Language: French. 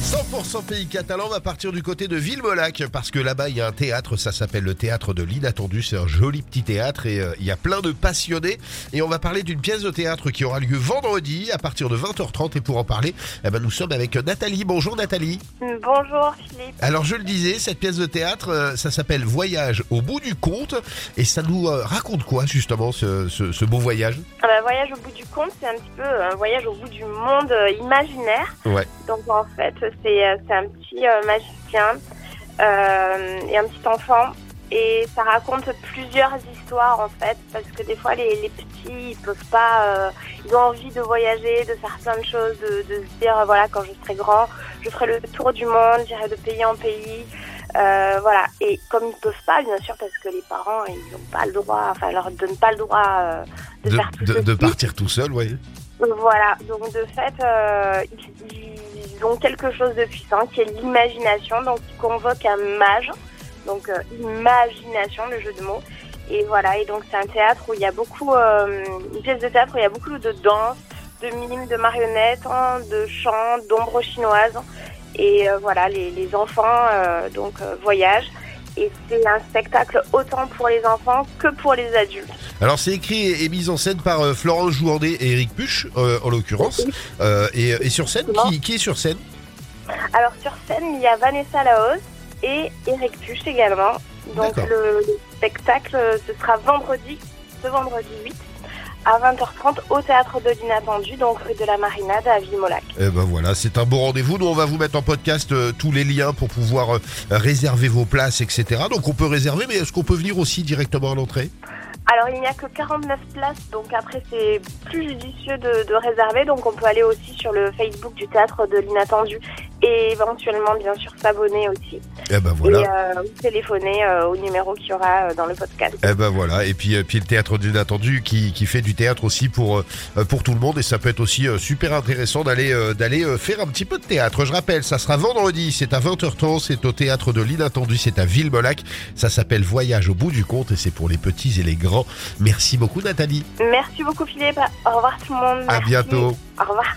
100% pays catalan va partir du côté de Villemolac parce que là-bas il y a un théâtre, ça s'appelle le théâtre de l'inattendu, c'est un joli petit théâtre et euh, il y a plein de passionnés et on va parler d'une pièce de théâtre qui aura lieu vendredi à partir de 20h30 et pour en parler, eh ben, nous sommes avec Nathalie. Bonjour Nathalie. Bonjour Philippe. Alors je le disais, cette pièce de théâtre, euh, ça s'appelle Voyage au bout du compte et ça nous euh, raconte quoi justement ce, ce- ce beau voyage? Ah bah, voyage au bout du compte, c'est un petit peu un voyage au bout du monde imaginaire. Ouais. Donc en fait, c'est euh, c'est un petit euh, magicien euh, et un petit enfant. Et ça raconte plusieurs histoires en fait, parce que des fois les, les petits ils peuvent pas, ils ont envie de voyager, de faire plein de choses, de, de se dire voilà quand je serai grand, je ferai le tour du monde, j'irai de pays en pays, euh, voilà. Et comme ils peuvent pas, bien sûr, parce que les parents ils n'ont pas le droit, enfin ils leur donnent pas le droit euh, de, de, faire tout de- de ceci. partir tout seul, ouais. Voilà, donc de fait, euh, ils, ont quelque chose de puissant qui est l'imagination. Donc ils convoquent un mage, donc euh, imagination, le jeu de mots. Et voilà, et donc c'est un théâtre où il y a beaucoup, euh, une pièce de théâtre où il y a beaucoup de danse, de mimes, de marionnettes, hein, de chants, d'ombres chinoises. Et euh, voilà, les, les enfants donc voyagent. Et c'est un spectacle autant pour les enfants que pour les adultes. Alors c'est écrit et mis en scène par euh, Florence Jouandet et Eric Puch, euh, en l'occurrence. Euh, et, et sur scène, qui, qui est sur scène? Alors sur scène, il y a Vanessa Laos et Eric Puch également. Donc le, le spectacle, ce sera vendredi, ce vendredi 8, à 20h30 au Théâtre de l'Inattendu, donc rue de la Marinade à Villemolac. Eh ben voilà, c'est un bon rendez-vous. Nous, on va vous mettre en podcast euh, tous les liens pour pouvoir euh, réserver vos places, etc. Donc on peut réserver, mais est-ce qu'on peut venir aussi directement à l'entrée? Alors il n'y a que 49 places, donc après c'est plus judicieux de, de réserver, donc on peut aller aussi sur le Facebook du Théâtre de l'Inattendu et éventuellement bien sûr s'abonner aussi. Eh ben voilà. Et euh, téléphoner euh, au numéro qu'il y aura euh, dans le podcast. Eh ben voilà, et puis, euh, puis le théâtre du inattendu qui, qui fait du théâtre aussi pour, euh, pour tout le monde et ça peut être aussi euh, super intéressant d'aller euh, d'aller euh, faire un petit peu de théâtre. Je rappelle, ça sera vendredi, c'est à 20h30, c'est au théâtre de l'inattendu, c'est à Villemolac. Ça s'appelle Voyage au bout du compte et c'est pour les petits et les grands. Merci beaucoup Nathalie. Merci beaucoup Philippe, au revoir tout le monde. À Merci. bientôt. Au revoir.